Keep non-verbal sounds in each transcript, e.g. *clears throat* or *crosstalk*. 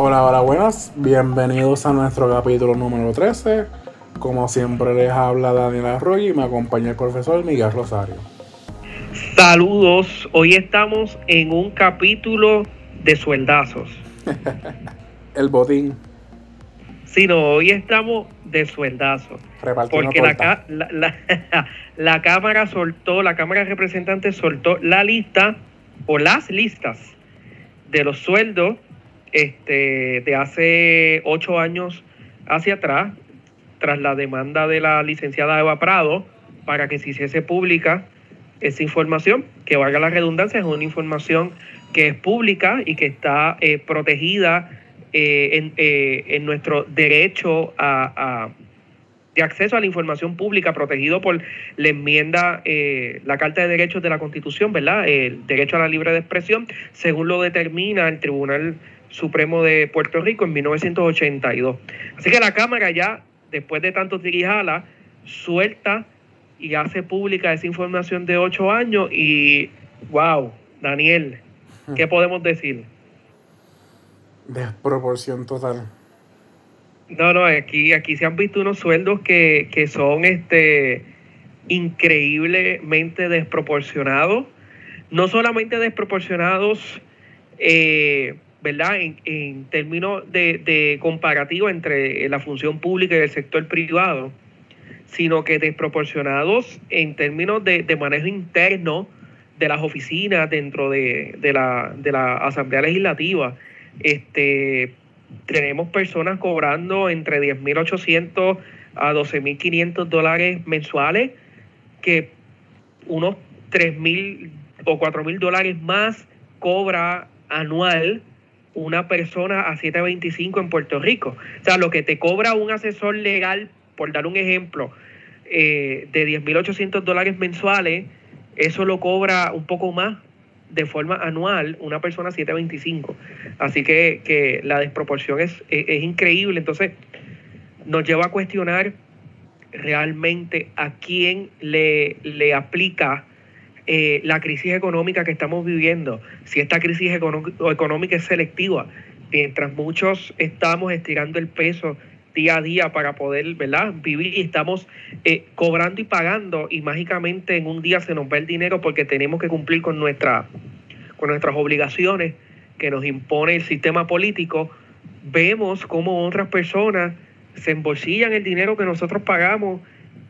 Hola, hola, buenas. Bienvenidos a nuestro capítulo número 13. Como siempre les habla Daniel Arroyo y me acompaña el profesor Miguel Rosario. Saludos, hoy estamos en un capítulo de sueldazos. *laughs* el botín. Sí, no, hoy estamos de sueldazos. Porque la, la, *laughs* la, Cámara soltó, la Cámara de Representantes soltó la lista o las listas de los sueldos este, de hace ocho años hacia atrás, tras la demanda de la licenciada Eva Prado, para que se hiciese pública esa información, que valga la redundancia, es una información que es pública y que está eh, protegida eh, eh, en, nuestro derecho a, de acceso a la información pública, protegido por la enmienda, la Carta de Derechos de la Constitución, ¿verdad? El derecho a la libre de expresión, según lo determina el Tribunal Supremo de Puerto Rico en 1982. Así que la Cámara ya, después de tanto tirijala, suelta y hace pública esa información de ocho años y, wow, Daniel, ¿qué podemos decir? Desproporción total. No, no, aquí, aquí se han visto unos sueldos que, que son este increíblemente desproporcionados. No solamente desproporcionados eh, ¿verdad? En, términos de, comparativo entre la función pública y el sector privado, sino que desproporcionados en términos de, manejo interno de las oficinas dentro de, la, de la Asamblea Legislativa. Este, tenemos personas cobrando entre 10.800 a 12.500 dólares mensuales, que unos 3.000 o 4.000 dólares más cobra anual una persona a 725 en Puerto Rico. O sea, lo que te cobra un asesor legal, por dar un ejemplo, eh, de 10.800 dólares mensuales, eso lo cobra un poco más de forma anual una persona a 725. Así que, que la desproporción es, es, increíble. Entonces, nos lleva a cuestionar realmente a quién le, le aplica eh, la crisis económica que estamos viviendo, si esta crisis económica es selectiva, mientras muchos estamos estirando el peso día a día para poder ¿verdad? vivir y estamos eh, cobrando y pagando y mágicamente en un día se nos va el dinero porque tenemos que cumplir con, nuestra, con nuestras obligaciones que nos impone el sistema político, vemos cómo otras personas se embolsillan el dinero que nosotros pagamos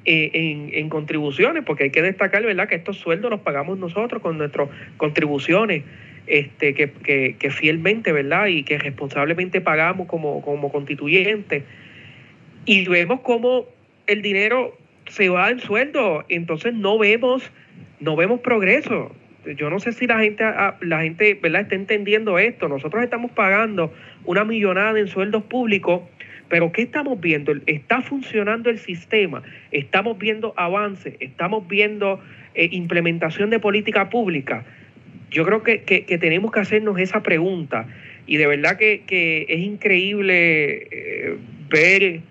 eh, en, contribuciones, porque hay que destacar, ¿verdad?, que estos sueldos los pagamos nosotros con nuestras contribuciones, este, que, que, fielmente, ¿verdad?, y que responsablemente pagamos como, como constituyentes. Y vemos cómo el dinero se va en sueldo, entonces no vemos, no vemos progreso. Yo no sé si la gente, la gente, ¿verdad?, está entendiendo esto. Nosotros estamos pagando una millonada en sueldos públicos pero ¿qué estamos viendo? ¿Está funcionando el sistema? ¿Estamos viendo avance? ¿Estamos viendo eh, implementación de política pública? Yo creo que, tenemos que hacernos esa pregunta. Y de verdad que, es increíble eh, ver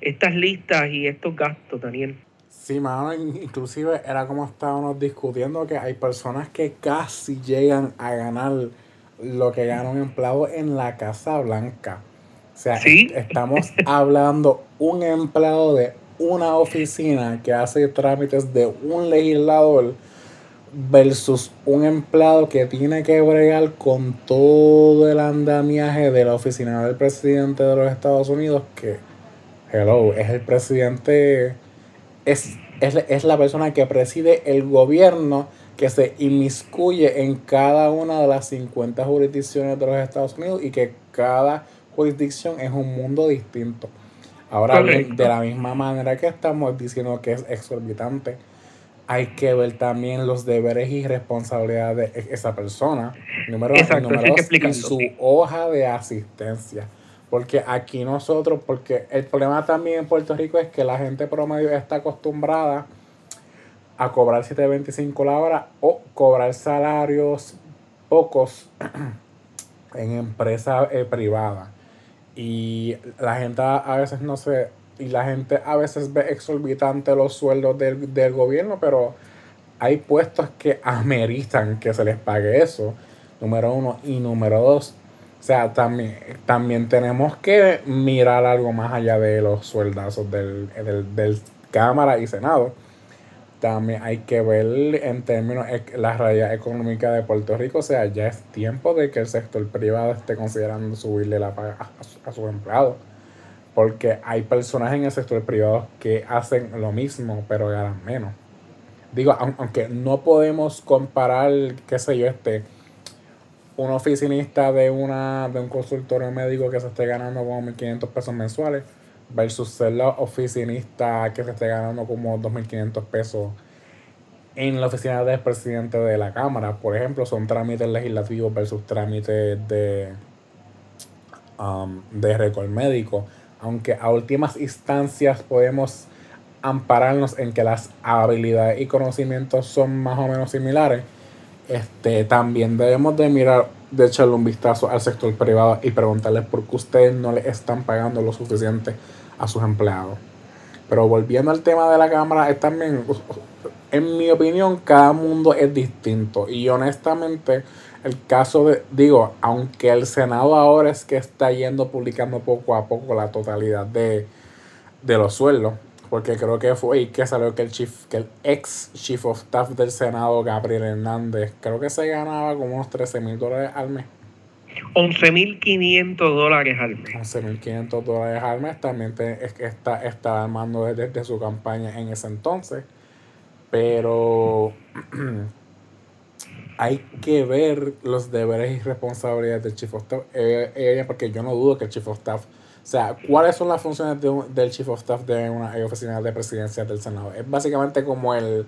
estas listas y estos gastos, Daniel. Sí, mano, inclusive era como estábamos discutiendo que hay personas que casi llegan a ganar lo que gana un empleado en la Casa Blanca. O sea, estamos hablando un empleado de una oficina que hace trámites de un legislador versus un empleado que tiene que bregar con todo el andamiaje de la oficina del presidente de los Estados Unidos que, hello, es el presidente, es, es, es la persona que preside el gobierno que se inmiscuye en cada una de las 50 jurisdicciones de los Estados Unidos y que cada jurisdicción es un mundo distinto. Ahora bien, de la misma manera que estamos diciendo que es exorbitante, hay que ver también los deberes y responsabilidades de esa persona. Número, número y su hoja de asistencia. Porque aquí nosotros, porque el problema también en Puerto Rico es que la gente promedio está acostumbrada a cobrar 7.25 la hora o cobrar salarios pocos *clears throat* en empresa eh, privada y la gente a veces no se y la gente a veces ve exorbitante los sueldos del, del gobierno, pero hay puestos que ameritan que se les pague eso, número uno. Y número dos, O sea, también, también tenemos que mirar algo más allá de los sueldazos del, del, Cámara y Senado. También hay que ver en términos la realidad económica de Puerto Rico. O sea, ya es tiempo de que el sector privado esté considerando subirle la paga a, a sus empleados. Porque hay personas en el sector privado que hacen lo mismo, pero ganan menos. Digo, aunque no podemos comparar, qué sé yo, este un oficinista de una de un consultorio médico que se esté ganando como 1.500 pesos mensuales versus ser la oficinista que se esté ganando como 2.500 pesos en la oficina del presidente de la Cámara. Por ejemplo, son trámites legislativos versus trámites de, um, de récord médico. Aunque a últimas instancias podemos ampararnos en que las habilidades y conocimientos son más o menos similares este, también debemos de mirar, de echarle un vistazo al sector privado y preguntarles por qué ustedes no le están pagando lo suficiente a sus empleados. Pero volviendo al tema de la Cámara, es también, en mi opinión, cada mundo es distinto. Y honestamente, el caso de, digo, aunque el Senado ahora es que está yendo publicando poco a poco la totalidad de, de los sueldos, porque creo que fue ahí que salió que el chief, que el ex chief of staff del Senado, Gabriel Hernández, creo que se ganaba como unos 13 mil dólares al mes. 11.500 dólares al mes. 11.500 dólares al mes. También que está, está armando desde, su campaña en ese entonces. Pero *clears throat* hay que ver los deberes y responsabilidades del Chief of Staff. Eh, eh, porque yo no dudo que el Chief of Staff o sea, ¿cuáles son las funciones del Chief of Staff de una oficina de presidencia del Senado? Es básicamente como el,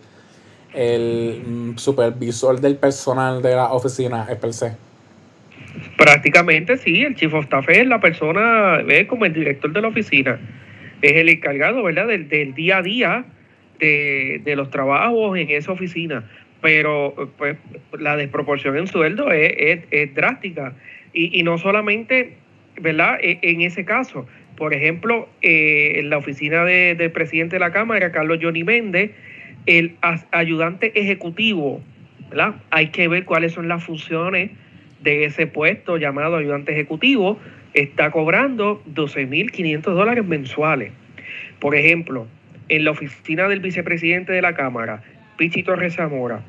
el mm, supervisor del personal de la oficina es per se. Prácticamente sí, el Chief of Staff es la persona, es como el director de la oficina, es el encargado, ¿verdad?, del, del día a día de, de, los trabajos en esa oficina. Pero pues la desproporción en sueldo es, es, es drástica. Y, y no solamente ¿verdad? E, en ese caso, por ejemplo, eh, en la oficina del presidente de la Cámara, Carlos Johnny Méndez, el ayudante ejecutivo, ¿verdad? Hay que ver cuáles son las funciones de ese puesto llamado ayudante ejecutivo, está cobrando 12.500 dólares mensuales. Por ejemplo, en la oficina del vicepresidente de la Cámara, Pichi Torres Zamora,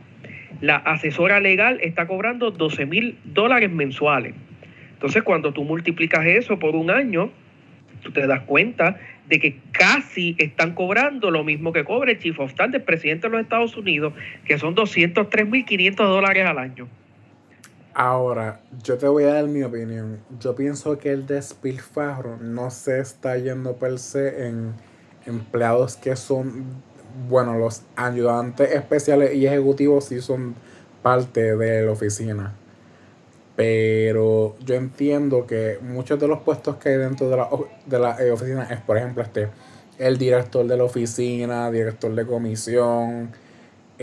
la asesora legal está cobrando 12.000 dólares mensuales. Entonces, cuando tú multiplicas eso por un año, tú te das cuenta de que casi están cobrando lo mismo que cobra el Chief of Staff del presidente de los Estados Unidos, que son 203.500 dólares al año. Ahora, yo te voy a dar mi opinión. Yo pienso que el despilfarro no se está yendo per se en empleados que son, bueno, los ayudantes especiales y ejecutivos sí son parte de la oficina. Pero yo entiendo que muchos de los puestos que hay dentro de la, de la eh, oficina es, por ejemplo, este, el director de la oficina, director de comisión,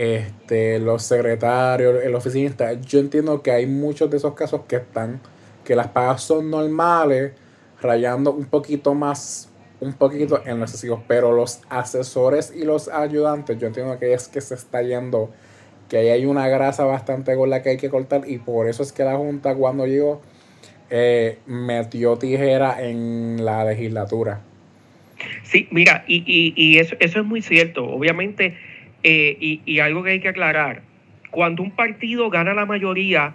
este, los secretarios, el oficinista. Yo entiendo que hay muchos de esos casos que están, que las pagas son normales, rayando un poquito más, un poquito en los excesivos, pero los asesores y los ayudantes, yo entiendo que es que se está yendo que ahí hay una grasa bastante con la que hay que cortar y por eso es que la Junta cuando llegó eh, metió tijera en la legislatura. Sí, mira, y, y, y eso, eso es muy cierto. Obviamente, eh, y, y algo que hay que aclarar, cuando un partido gana la mayoría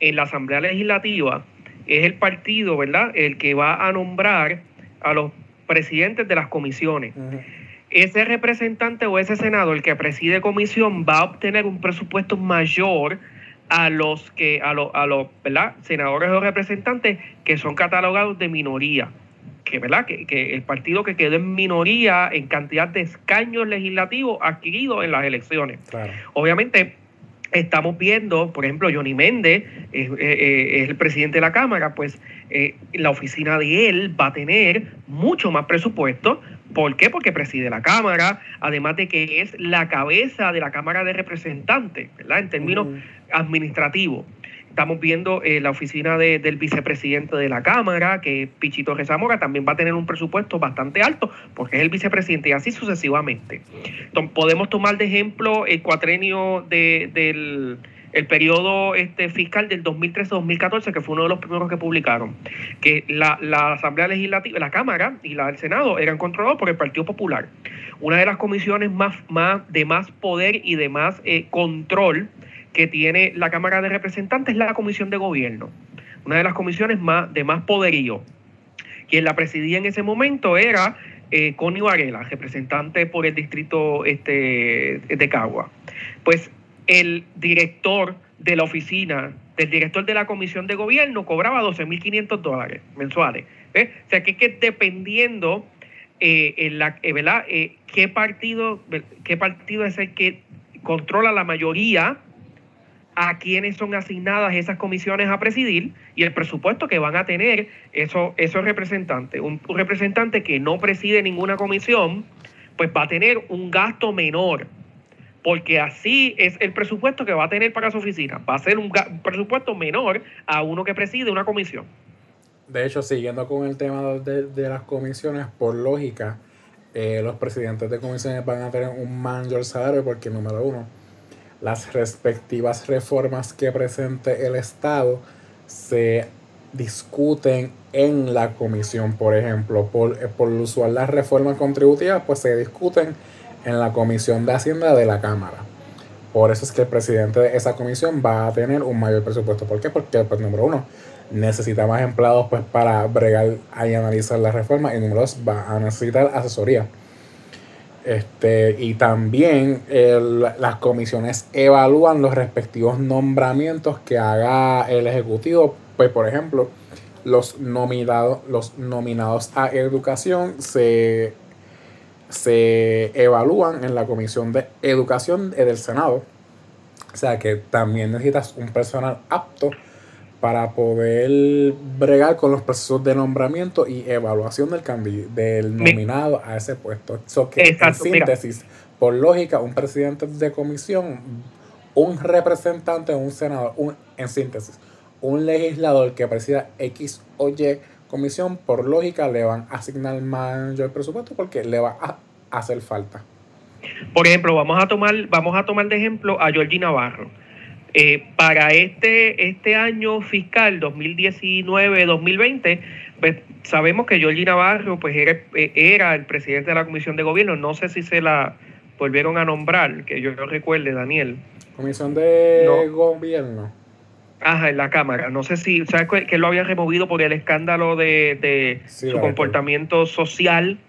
en la Asamblea Legislativa, es el partido, ¿verdad?, el que va a nombrar a los presidentes de las comisiones. Ese representante o ese senador que preside comisión va a obtener un presupuesto mayor a los que a los a los senadores o representantes que son catalogados de minoría que verdad que, que, el partido que quedó en minoría en cantidad de escaños legislativos adquiridos en las elecciones obviamente estamos viendo, por ejemplo, Johnny Méndez es, eh, eh, el presidente de la Cámara, pues eh, la oficina de él va a tener mucho más presupuesto. ¿Por qué? Porque preside la Cámara, además de que es la cabeza de la Cámara de Representantes, ¿verdad? En términos administrativos. Estamos viendo eh, la oficina del vicepresidente de la Cámara, que Pichito Rezamora, también va a tener un presupuesto bastante alto, porque es el vicepresidente, y así sucesivamente. Podemos tomar de ejemplo el cuatrenio del el periodo este, fiscal del 2013-2014, que fue uno de los primeros que publicaron, que la, Asamblea Legislativa, la Cámara y la, el Senado eran controlados por el Partido Popular. Una de las comisiones más, más de más poder y de más eh, control que tiene la Cámara de Representantes es la Comisión de Gobierno, una de las comisiones más, de más poderío. Quien la presidía en ese momento era eh, Connie Varela, representante por el distrito este, de Cagua. Pues el director de la oficina, del director de la comisión de gobierno, cobraba 12.500 dólares mensuales. O sea, que, que dependiendo eh, en la, eh, ¿verdad? Eh, qué, partido, qué partido es el que controla la mayoría a quienes son asignadas esas comisiones a presidir y el presupuesto que van a tener esos, esos representantes. Un, representante que no preside ninguna comisión, pues va a tener un gasto menor porque así es el presupuesto que va a tener para su oficina. Va a ser un, presupuesto menor a uno que preside una comisión. De hecho, siguiendo con el tema de, las comisiones, por lógica, eh, los presidentes de comisiones van a tener un mayor salario porque, número uno, las respectivas reformas que presente el Estado se discuten en la comisión, por ejemplo, por, por usual las reformas contributivas, pues se discuten en la Comisión de Hacienda de la Cámara. Por eso es que el presidente de esa comisión va a tener un mayor presupuesto. ¿Por qué? Porque, pues, número uno, necesita más empleados pues, para bregar y analizar la reforma. Y número dos, va a necesitar asesoría. Este, y también las comisiones evalúan los respectivos nombramientos que haga el Ejecutivo. Pues, por ejemplo, los los nominados a educación se se evalúan en la Comisión de Educación del Senado. O sea que también necesitas un personal apto para poder bregar con los procesos de nombramiento y evaluación del, del nominado a ese puesto. So que en síntesis, por lógica, un presidente de comisión, un representante, un senador, un, en síntesis, un legislador que presida X o Y comisión, por lógica, le van a asignar mayor presupuesto porque le va a hacer falta. Por ejemplo, vamos a tomar, vamos a tomar de ejemplo a Georgie Navarro. Eh, para este, este año fiscal 2019-2020, pues, sabemos que Georgie Navarro pues, era, era, el presidente de la Comisión de Gobierno. No sé si se la volvieron a nombrar, que yo no recuerde, Daniel. Comisión de Gobierno. Ajá, en la Cámara. No sé si, ¿sabes que lo había removido por el escándalo de, su comportamiento social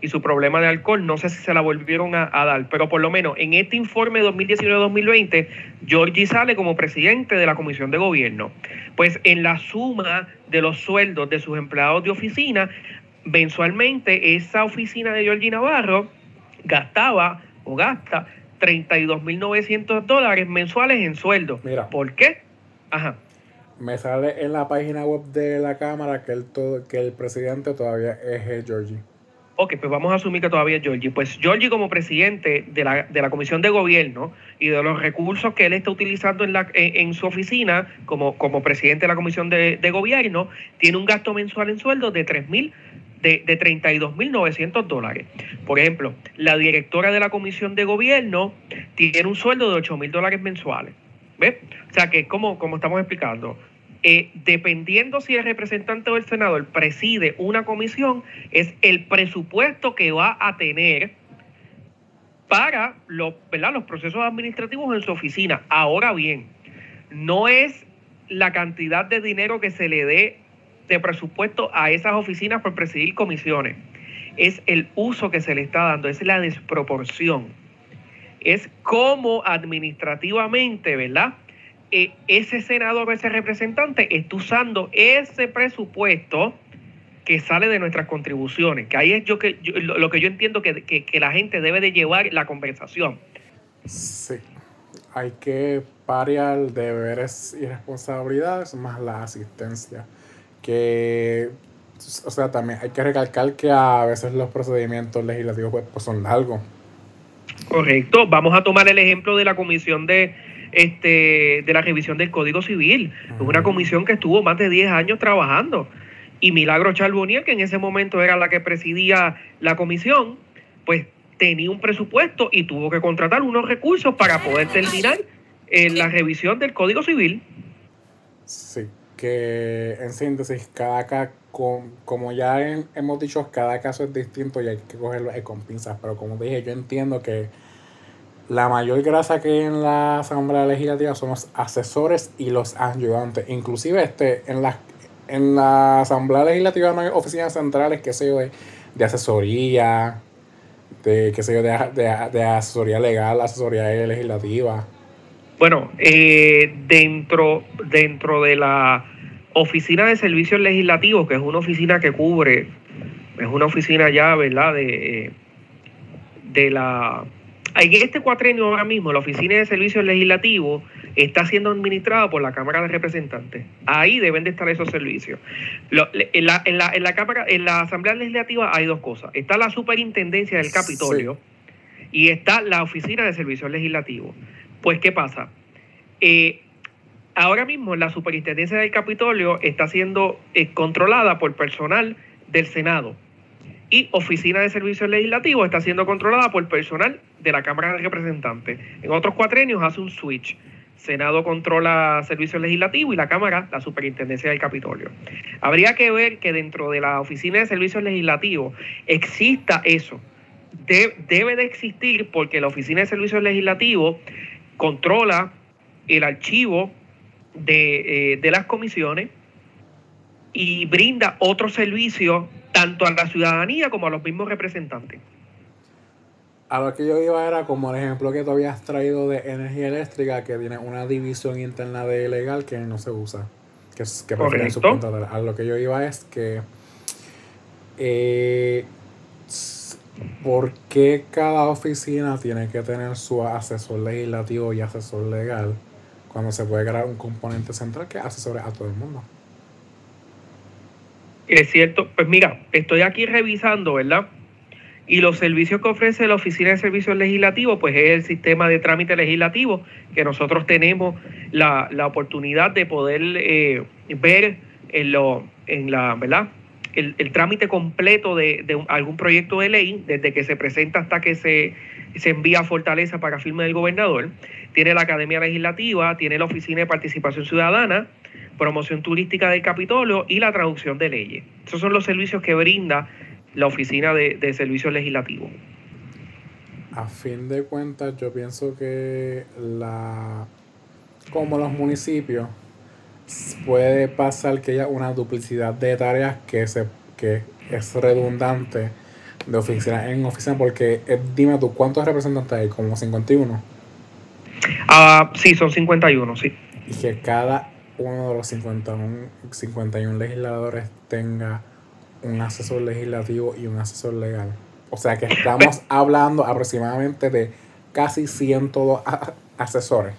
y su problema de alcohol? No sé si se la volvieron a, dar, pero por lo menos en este informe 2019-2020, Georgie sale como presidente de la Comisión de Gobierno. Pues en la suma de los sueldos de sus empleados de oficina, mensualmente esa oficina de Georgie Navarro gastaba o gasta 32.900 dólares mensuales en sueldo. Mira. ¿Por qué? Ajá. Me sale en la página web de la Cámara que el, que el presidente todavía es Georgie. Ok, pues vamos a asumir que todavía es Georgie. Pues Georgie como presidente de la, de la Comisión de Gobierno y de los recursos que él está utilizando en, la, en, su oficina como, como presidente de la Comisión de, de Gobierno, tiene un gasto mensual en sueldo de 3.000 de, de 32.900 dólares. Por ejemplo, la directora de la Comisión de Gobierno tiene un sueldo de 8.000 dólares mensuales. ¿Ves? O sea que, como, como estamos explicando, eh, dependiendo si el representante o el senador preside una comisión, es el presupuesto que va a tener para los, los procesos administrativos en su oficina. Ahora bien, no es la cantidad de dinero que se le dé de presupuesto a esas oficinas por presidir comisiones, es el uso que se le está dando, es la desproporción es cómo administrativamente, ¿verdad? Eh, ese senador, ese representante está usando ese presupuesto que sale de nuestras contribuciones, que ahí es yo que lo que yo entiendo que, que, la gente debe de llevar la conversación. Sí, hay que parear deberes y responsabilidades más la asistencia, que o sea, también hay que recalcar que a veces los procedimientos legislativos pues, pues son largos Correcto. Vamos a tomar el ejemplo de la comisión de este de la revisión del Código Civil. Es una comisión que estuvo más de 10 años trabajando. Y Milagro Charbonnier, que en ese momento era la que presidía la comisión, pues tenía un presupuesto y tuvo que contratar unos recursos para poder terminar en la revisión del Código Civil. Sí, que en síntesis, cada caso, como ya hemos dicho, cada caso es distinto y hay que cogerlo con pinzas, pero como dije, yo entiendo que la mayor grasa que hay en la Asamblea Legislativa son los asesores y los ayudantes. Inclusive este, en, la, en la Asamblea Legislativa no hay oficinas centrales, qué sé yo, de, de asesoría, de, qué sé yo, de, de, asesoría legal, asesoría legislativa. Bueno, eh, dentro, dentro de la Oficina de Servicios Legislativos, que es una oficina que cubre, es una oficina ya, ¿verdad? De, de la en este cuatrenio ahora mismo, la Oficina de Servicios Legislativos está siendo administrada por la Cámara de Representantes. Ahí deben de estar esos servicios. en, la, Cámara, en la Asamblea Legislativa hay dos cosas. Está la Superintendencia del Capitolio y está la Oficina de Servicios Legislativos. Pues, ¿qué pasa? Eh, ahora mismo la Superintendencia del Capitolio está siendo eh, controlada por personal del Senado y Oficina de Servicios Legislativos está siendo controlada por personal de la Cámara de Representantes. En otros cuatrenios hace un switch. Senado controla Servicios Legislativos y la Cámara la Superintendencia del Capitolio. Habría que ver que dentro de la Oficina de Servicios Legislativos exista eso. debe de existir porque la Oficina de Servicios Legislativos controla el archivo de, eh, de las comisiones y brinda otros servicios tanto a la ciudadanía como a los mismos representantes. A lo que yo iba era como el ejemplo que tú habías traído de energía eléctrica, que tiene una división interna de legal que no se usa, que, que prefieren A lo que yo iba es que, eh, ¿por qué cada oficina tiene que tener su asesor legislativo y asesor legal cuando se puede crear un componente central que asesore a todo el mundo? Es cierto, pues mira, estoy aquí revisando, ¿verdad? Y los servicios que ofrece la Oficina de Servicios Legislativos, pues es el sistema de trámite legislativo que nosotros tenemos la, oportunidad de poder eh, ver en, lo, en la, ¿verdad? El, trámite completo de, algún proyecto de ley, desde que se presenta hasta que se, se envía a Fortaleza para firma del gobernador. Tiene la Academia Legislativa, tiene la Oficina de Participación Ciudadana, promoción turística del Capitolio y la traducción de leyes. Esos son los servicios que brinda la Oficina de, Servicios Legislativos. A fin de cuentas, yo pienso que la como los municipios puede pasar que haya una duplicidad de tareas que se que es redundante de oficina en oficina porque eh, dime tú cuántos representantes hay como 51 ah sí son 51 sí y que cada uno de los 51, 51 legisladores tenga un asesor legislativo y un asesor legal. O sea que estamos *laughs* hablando aproximadamente de casi 102 asesores.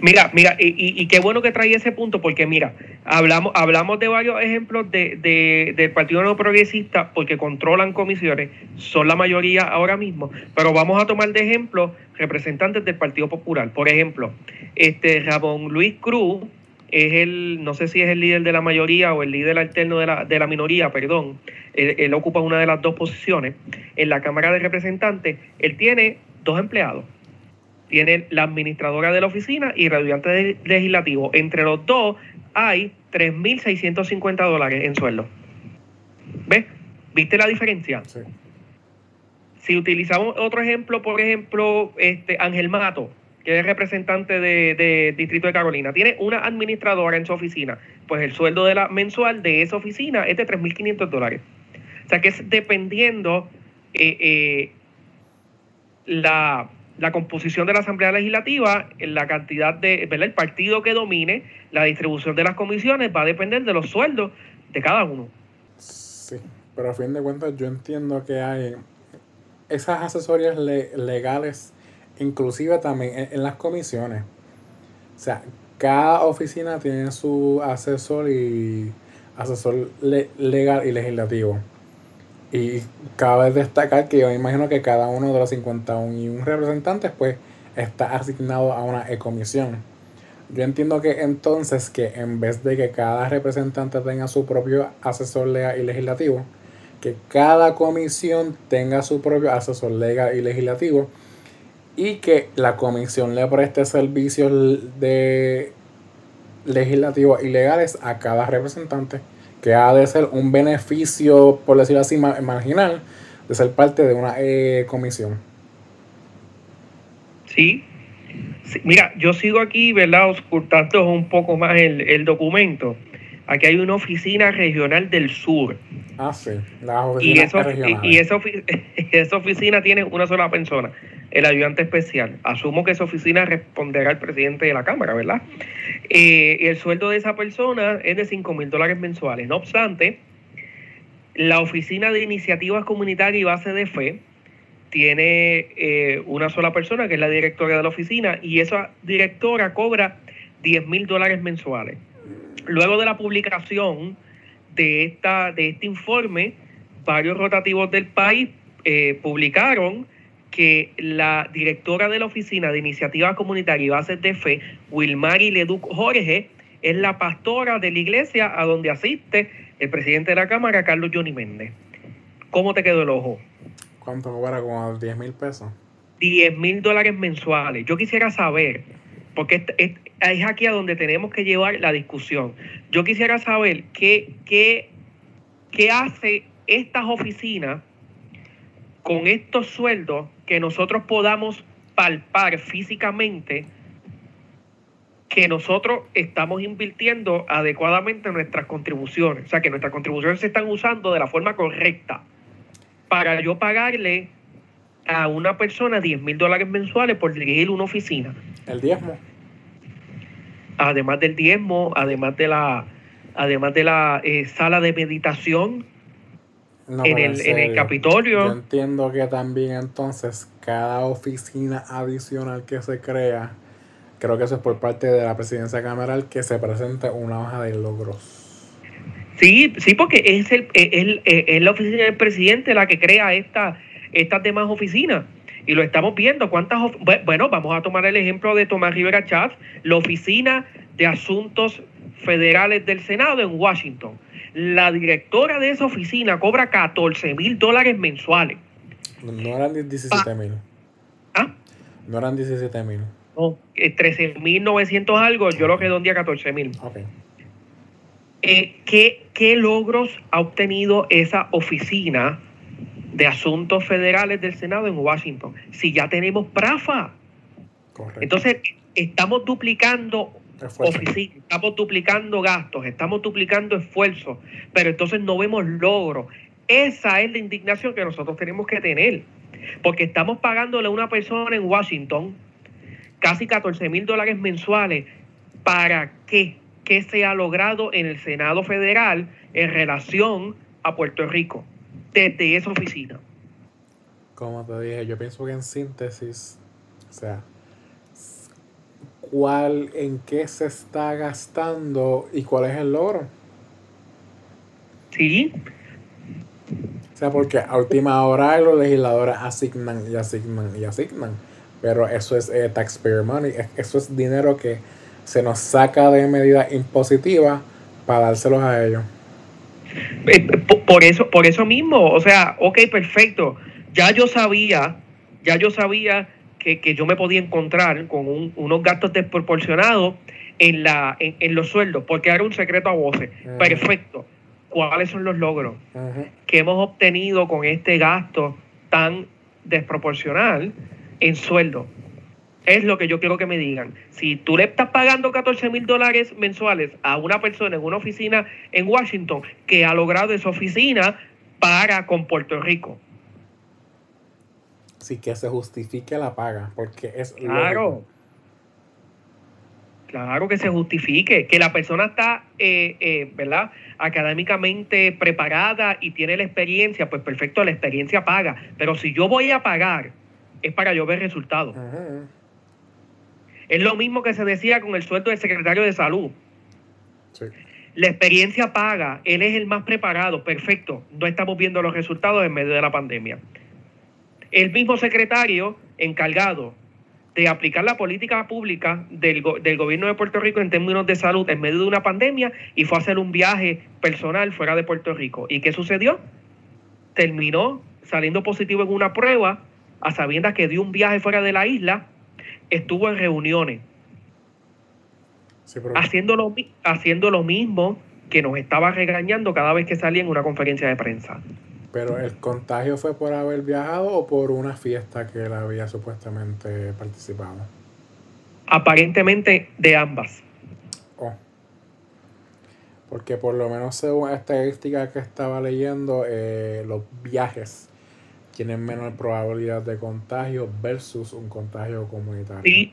Mira, mira, y, qué bueno que trae ese punto, porque mira, hablamos, hablamos de varios ejemplos de, de, del Partido No Progresista, porque controlan comisiones, son la mayoría ahora mismo, pero vamos a tomar de ejemplo representantes del Partido Popular. Por ejemplo, este Ramón Luis Cruz es el, no sé si es el líder de la mayoría o el líder alterno de la, de la minoría, perdón, él ocupa una de las dos posiciones. En la Cámara de Representantes, él tiene dos empleados tiene la administradora de la oficina y el ayudante legislativo. Entre los dos hay 3.650 dólares en sueldo. ¿Ves? ¿Viste la diferencia? Sí. Si utilizamos otro ejemplo, por ejemplo, este Ángel Mato, que es representante del de Distrito de Carolina, tiene una administradora en su oficina, pues el sueldo de la mensual de esa oficina es de 3.500 dólares. O sea que es dependiendo eh, eh, la, la composición de la Asamblea Legislativa, la cantidad de, ¿verdad? El partido que domine, la distribución de las comisiones va a depender de los sueldos de cada uno. Sí, pero a fin de cuentas yo entiendo que hay esas asesorías legales, inclusive también en, las comisiones. O sea, cada oficina tiene su asesor y asesor legal y legislativo. Y cabe destacar que yo imagino que cada uno de los 51 representantes pues está asignado a una comisión. Yo entiendo que entonces que en vez de que cada representante tenga su propio asesor legal y legislativo, que cada comisión tenga su propio asesor legal y legislativo y que la comisión le preste servicios de legislativos y legales a cada representante, que ha de ser un beneficio, por decirlo así, marginal, de ser parte de una eh, comisión. Sí. Mira, yo sigo aquí, ¿verdad? Ocultando un poco más el, el documento. Aquí hay una oficina regional del sur. Ah, sí, la oficina y, y esa, *laughs* esa, oficina tiene una sola persona, el ayudante especial. Asumo que esa oficina responderá al presidente de la Cámara, ¿verdad? Eh, el sueldo de esa persona es de 5 mil dólares mensuales. No obstante, la oficina de iniciativas comunitarias y base de fe tiene eh, una sola persona, que es la directora de la oficina, y esa directora cobra 10 mil dólares mensuales. Luego de la publicación de, esta, de este informe, varios rotativos del país eh, publicaron que la directora de la Oficina de Iniciativas Comunitarias y Bases de Fe, Wilmary Leduc Jorge, es la pastora de la iglesia a donde asiste el presidente de la Cámara, Carlos Johnny Méndez. ¿Cómo te quedó el ojo? ¿Cuánto cobra? Como 10 mil pesos. 10 mil dólares mensuales. Yo quisiera saber, porque es, es, aquí a donde tenemos que llevar la discusión. Yo quisiera saber qué, qué, qué hace estas oficinas con estos sueldos que nosotros podamos palpar físicamente que nosotros estamos invirtiendo adecuadamente nuestras contribuciones, o sea, que nuestras contribuciones se están usando de la forma correcta para yo pagarle a una persona 10 mil dólares mensuales por dirigir una oficina. El diezmo. Además del diezmo, además de la, además de la eh, sala de meditación en, el, en el Capitolio. Yo entiendo que también entonces cada oficina adicional que se crea, creo que eso es por parte de la presidencia cameral, que se presente una hoja de logros. Sí, sí, porque es, el, es, la oficina del presidente la que crea esta, estas demás oficinas. Y lo estamos viendo. ¿Cuántas bueno, vamos a tomar el ejemplo de Tomás Rivera Chávez, la oficina de asuntos federales del Senado en Washington. La directora de esa oficina cobra 14 mil dólares mensuales. No eran 17 mil. ¿Ah? No eran 17 mil. No, 13 eh, mil 900 algo, yo lo redondía a 14 mil. Okay. Eh, ¿qué, logros ha obtenido esa oficina de asuntos federales del Senado en Washington? Si ya tenemos PRAFA. Entonces, estamos duplicando oficinas, estamos duplicando gastos, estamos duplicando esfuerzos, pero entonces no vemos logros. Esa es la indignación que nosotros tenemos que tener, porque estamos pagándole a una persona en Washington casi 14 mil dólares mensuales. ¿Para qué? qué se ha logrado en el Senado Federal en relación a Puerto Rico desde esa oficina. Como te dije, yo pienso que en síntesis, o sea, cuál, en qué se está gastando y cuál es el logro. Sí. O sea, porque a última hora los legisladores asignan y asignan y asignan. Pero eso es eh, taxpayer money, eso es dinero que se nos saca de medidas impositivas para dárselos a ellos. Eh, por eso, por eso mismo, o sea, ok, perfecto. Ya yo sabía, ya yo sabía que, yo me podía encontrar con unos gastos desproporcionados en, la, en, los sueldos, porque era un secreto a voces. Perfecto. ¿Cuáles son los logros que hemos obtenido con este gasto tan desproporcional en sueldo? es lo que yo quiero que me digan. Si tú le estás pagando 14 mil dólares mensuales a una persona en una oficina en Washington que ha logrado esa oficina para con Puerto Rico. Sí, que se justifique la paga, porque es claro. Claro que se justifique, que la persona está, eh, eh, ¿verdad? Académicamente preparada y tiene la experiencia, pues perfecto, la experiencia paga. Pero si yo voy a pagar, es para yo ver resultados. Es lo mismo que se decía con el sueldo del secretario de salud. La experiencia paga, él es el más preparado, perfecto. No estamos viendo los resultados en medio de la pandemia. El mismo secretario encargado de aplicar la política pública del, del, gobierno de Puerto Rico en términos de salud en medio de una pandemia y fue a hacer un viaje personal fuera de Puerto Rico. ¿Y qué sucedió? Terminó saliendo positivo en una prueba a sabiendas que dio un viaje fuera de la isla, estuvo en reuniones. haciendo, lo, haciendo lo mismo que nos estaba regañando cada vez que salía en una conferencia de prensa. Pero el contagio fue por haber viajado o por una fiesta que él había supuestamente participado. Aparentemente de ambas. Oh. Porque por lo menos según estadística que estaba leyendo, eh, los viajes tienen menor probabilidad de contagio versus un contagio comunitario. Sí,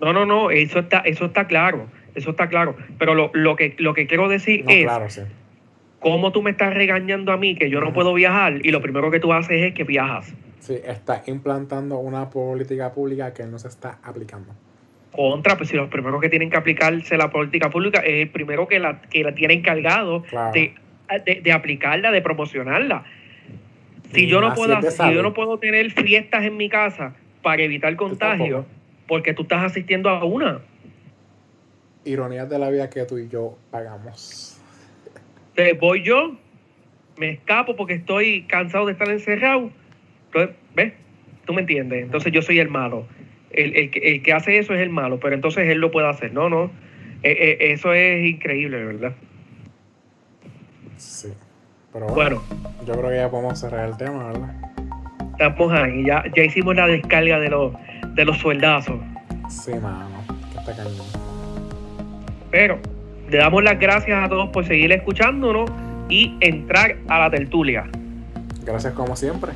no, no, no, eso está, eso está claro, eso está claro. Pero lo, lo que, lo que quiero decir es claro, sí. Cómo tú me estás regañando a mí que yo no puedo viajar y lo primero que tú haces es que viajas. Sí, está implantando una política pública que no se está aplicando. Contra, pues si los primeros que tienen que aplicarse la política pública es el primero que la, que la tiene encargado de, de aplicarla, de promocionarla si yo no puedo, si yo no puedo tener fiestas en mi casa para evitar contagio, porque tú estás asistiendo a una. Ironías de la vida que tú y yo pagamos. Entonces voy yo, me escapo porque estoy cansado de estar encerrado. Entonces, ¿ves? Tú me entiendes. Entonces yo soy el malo. El, el, que hace eso es el malo, pero entonces él lo puede hacer. No, no. E, e, eso es increíble, ¿verdad? Sí. Pero bueno, yo creo que ya podemos cerrar el tema, ¿verdad? Estamos ahí, ya, ya hicimos la descarga de los, de los sueldazos. Sí, mano, que está cañón. Pero le damos las gracias a todos por seguir escuchándonos y entrar a la tertulia. Gracias como siempre.